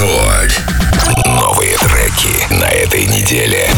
Рекорд. Новые треки на этой неделе.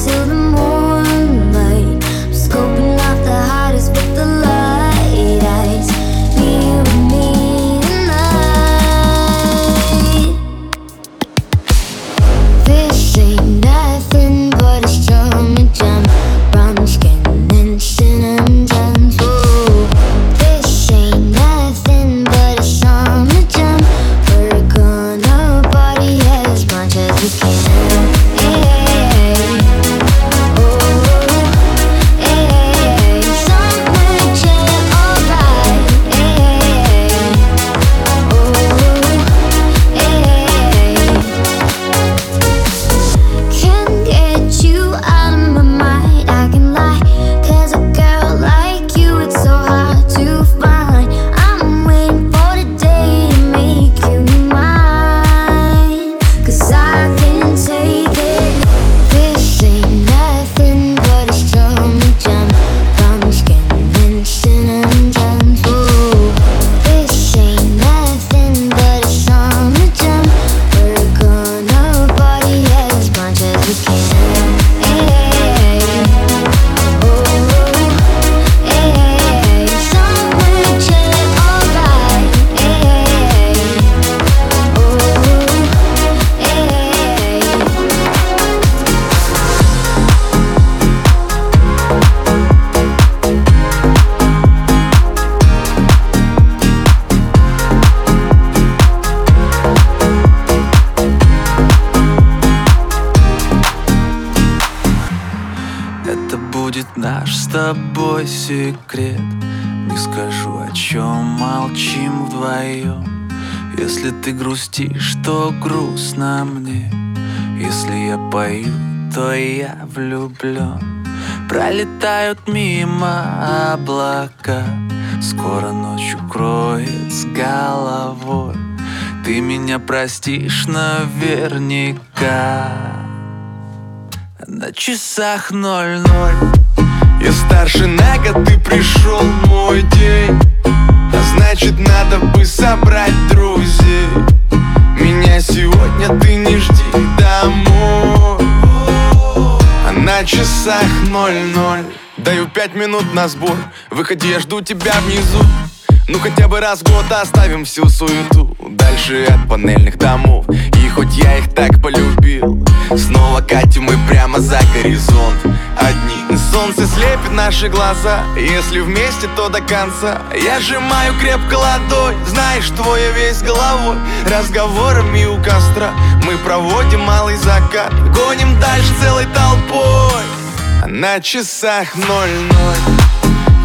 to the тобой секрет. Не скажу, о чем молчим вдвоем Если ты грустишь, то грустно мне. Если я пою, то я влюблен Пролетают мимо облака. Скоро ночь укроет с головой. Ты меня простишь наверняка. На часах ноль-ноль я старше на год, ты пришел мой день. А значит надо бы собрать друзей. Меня сегодня ты не жди домой. А на часах ноль-ноль. Даю пять минут на сбор. Выходи, я жду тебя внизу ну хотя бы раз в год оставим всю суету Дальше от панельных домов. И хоть я их так полюбил Снова катим мы прямо за горизонт. Одни Солнце слепит наши глаза Если вместе, то до конца. Я сжимаю крепко ладонь Знаешь, твоя весь головой. Разговорами у костра Мы проводим малый закат. Гоним дальше целой толпой. А на часах ноль-ноль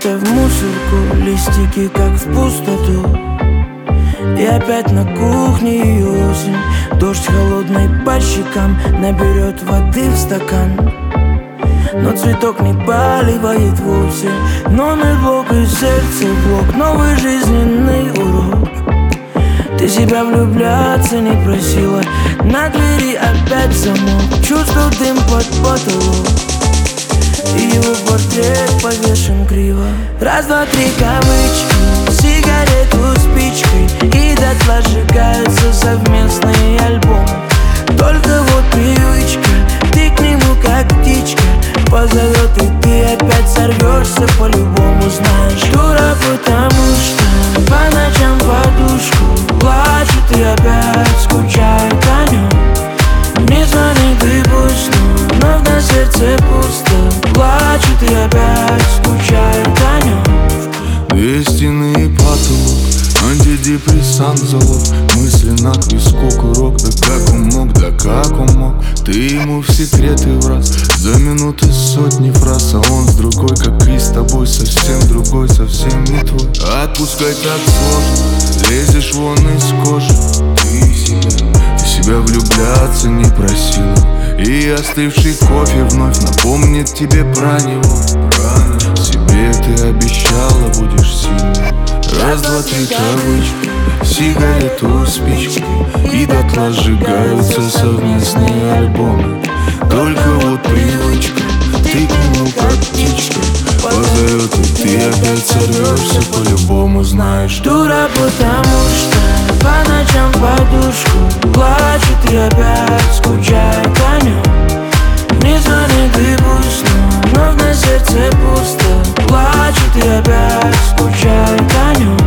блокнота в мусорку Листики как в пустоту. И опять на кухне осень. Дождь холодный по щекам Наберет воды в стакан. Но цветок не поливает вовсе Номер блок и сердце блок. Новый жизненный урок. Ты себя влюбляться не просила. На двери опять замок. Чувствовал дым под потолок его портрет повешен криво. Раз, два, три кавычки Сигарету спичкой И дотла сжигаются совместные альбомы. Только вот привычка Ты к нему как птичка Позовет и ты опять сорвешься По-любому знаешь. Дура, потому что По ночам подушку Плачет и опять скучает о нем. Не звонит и пусть но в сердце пусто плачет и опять скучает о нем Две стены и потолок, антидепрессант залог Мысленно к виску курок, да как он мог, да как он мог? Ты ему в секреты в раз, за минуты сотни фраз А он с другой, как и с тобой, совсем другой, совсем не твой. Отпускай так сложно, лезешь вон из кожи. Ты себя, ты себя влюбляться не просил. И остывший кофе вновь напомнит тебе про него. Себе ты обещала будешь сильной. Раз, два, три таблички, сигарету, спички. И дотла сжигаются совместные альбомы. Только вот привычка, ты к нему как птичка Позовет, и ты опять сорвешься по-любому Знаешь, дура, потому что по ночам подушку Плачет и опять скучает о нем Не звонит и пусто, но на сердце пусто. Плачет и опять скучает о нем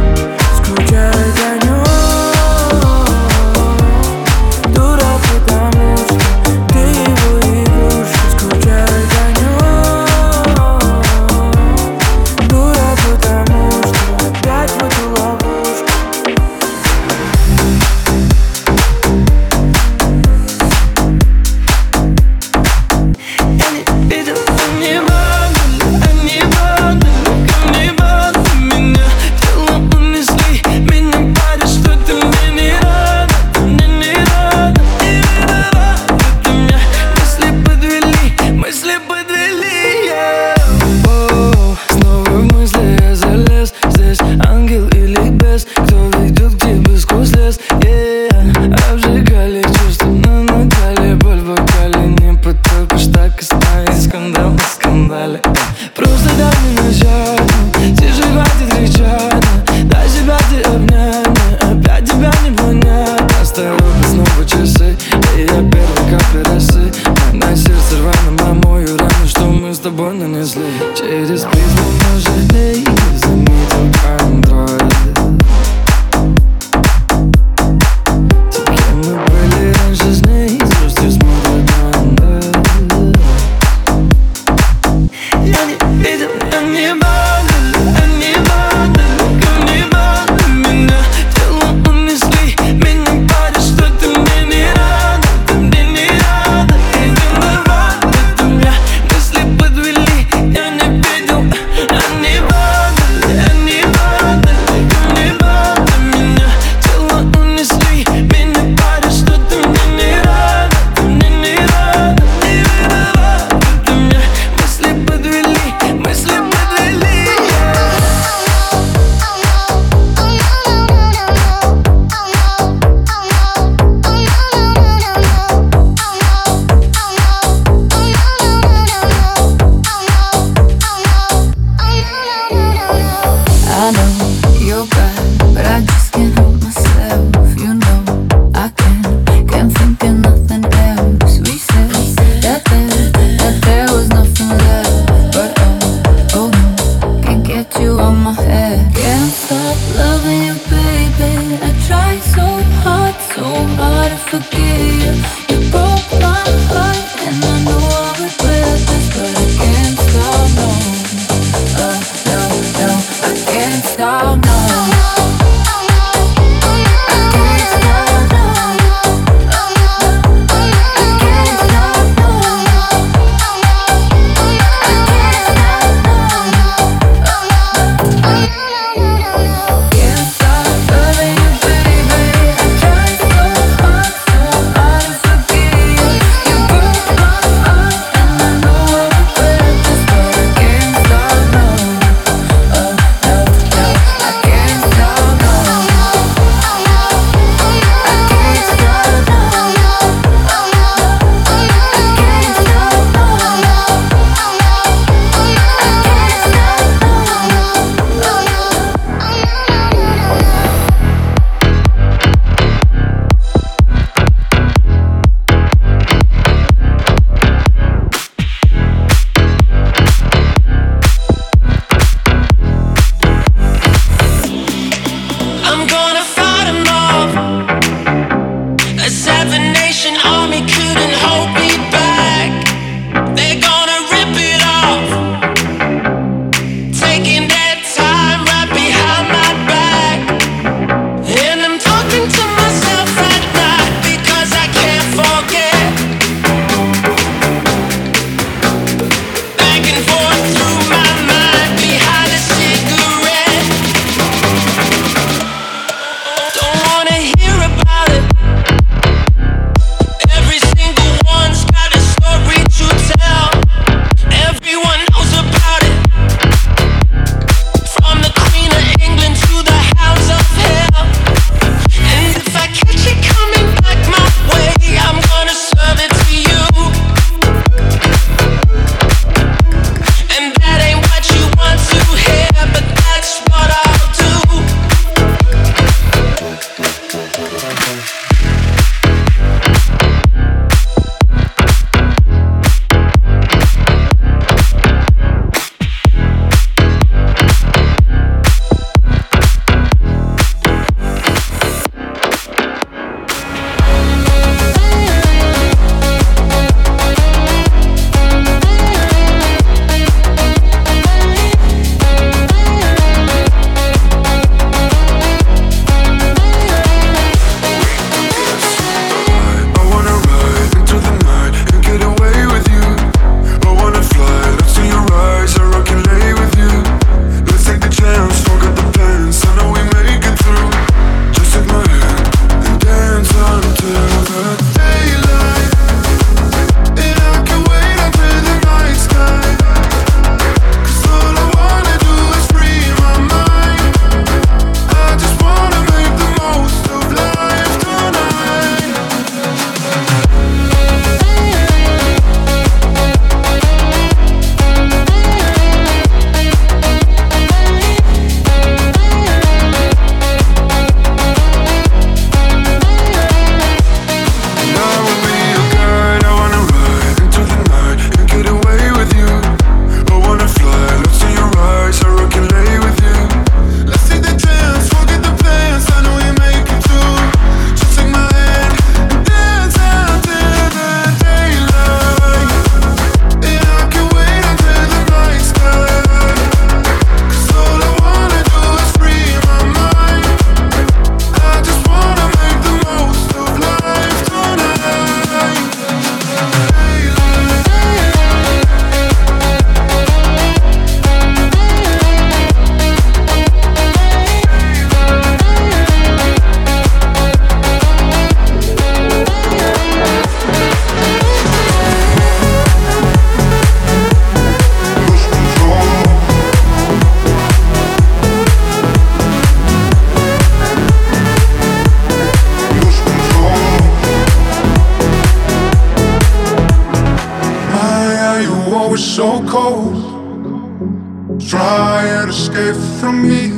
away from me.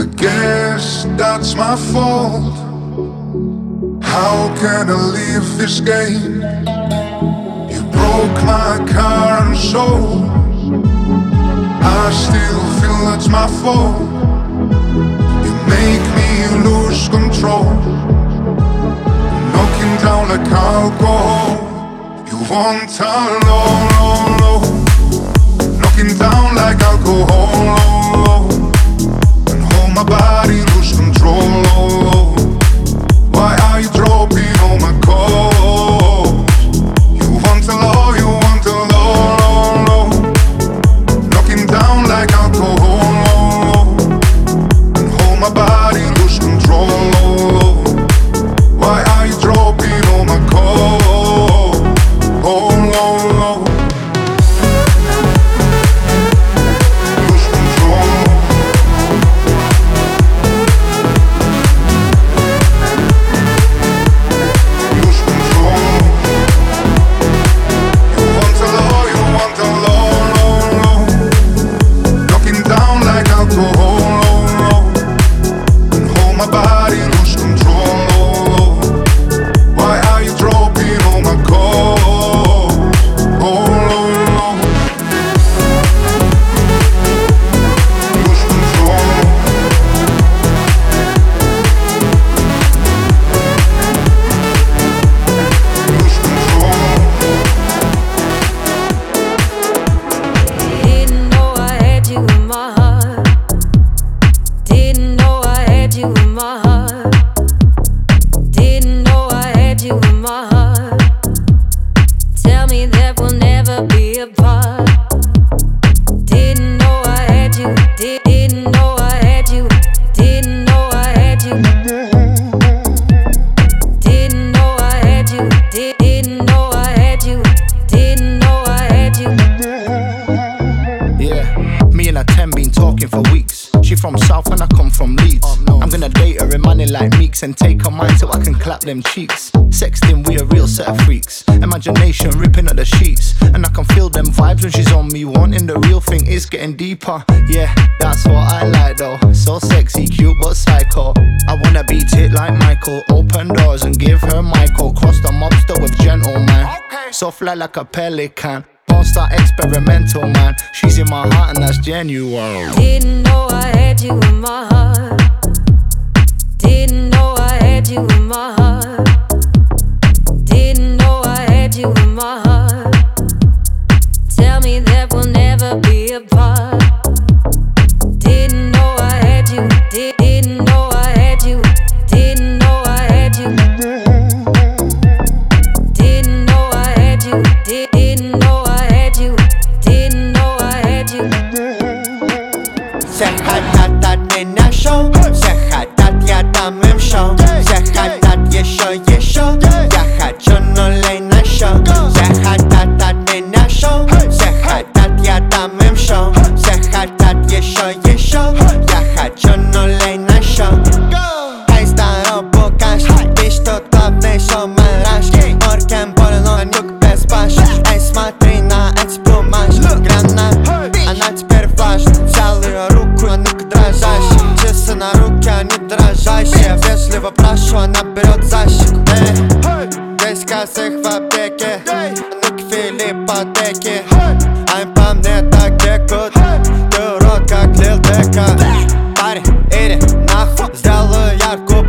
I guess that's my fault. How can I leave this game? You broke my car and soul. I still feel that's my fault. You make me lose control. Knocking down like alcohol. You want a low, low, Knocking down like alcohol. And hold my body, and her 10 been talking for weeks. She from South and I come from Leeds. I'm gonna date her in money like Meeks and take her mind so I can clap them cheeks. Sexting, we a real set of freaks. Imagination ripping at the sheets. And I can feel them vibes when she's on me. Wanting the real thing is getting deeper. Yeah, that's what I like though. So sexy, cute, but psycho. I wanna beat it like Michael. Open doors and give her Michael. Cross the mobster with gentleman. So fly like a pelican. Don't start experimental, man. She's in my heart and that's genuine. Didn't know I had you in my heart.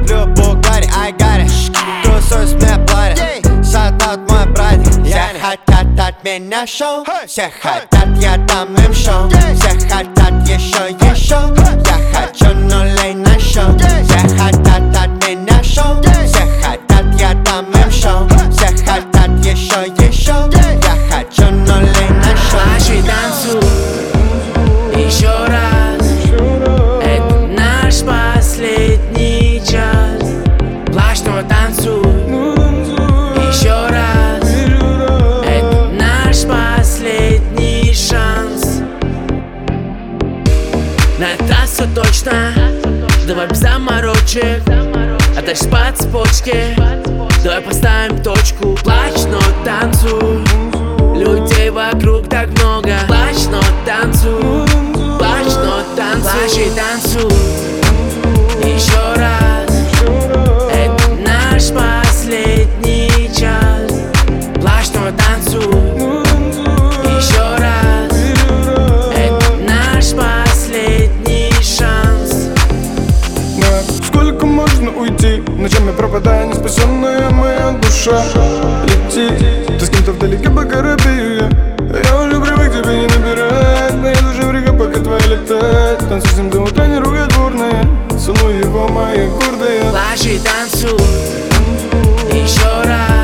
Куплю Бугари, ай, Гарри Тусуюсь мне парень Шатат мой братик. Все хотят от меня шоу. Все хотят, я дам им шоу. Все хотят еще, еще. Я хочу нулей на шоу. Все хотят от меня шоу. Все хотят, я дам им шоу заморочек А дальше по цепочке Давай поставим точку. Плачь, но танцуй. Людей вокруг так много. Плачь, но танцуй. Плачь, Плачь и танцуй легко можно уйти? Ночами пропадая неспасенная моя душа. Лети, ты с кем-то вдалеке по корабе Я люблю привык тебе не набирать Моя душа в река, пока твоя летает Танцуй с ним до утра, не ругай дворная Целуй его, моя гордая. Ложи, танцуй. Еще раз.